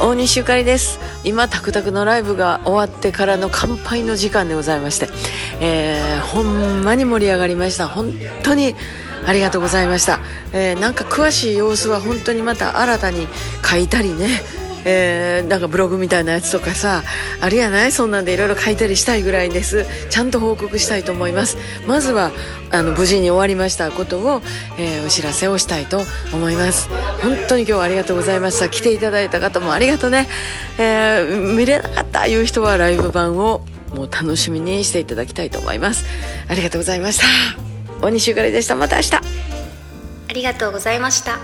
大西ゆかりです。今タクタクのライブが終わってからの乾杯の時間でございまして、えー、ほんまに盛り上がりました。本当にありがとうございました、えー、なんか詳しい様子は本当にまた新たに書いたりねえー、なんかブログみたいなやつとかさあるやない？そんなんでいろいろ書いたりしたいぐらいです。ちゃんと報告したいと思います。まずはあの無事に終わりましたことを、えー、お知らせをしたいと思います。本当に今日はありがとうございました。来ていただいた方もありがとうね、えー、見れなかったいう人はライブ版をもう楽しみにしていただきたいと思います。ありがとうございました。大西ゆかりでした。また明日。ありがとうございました。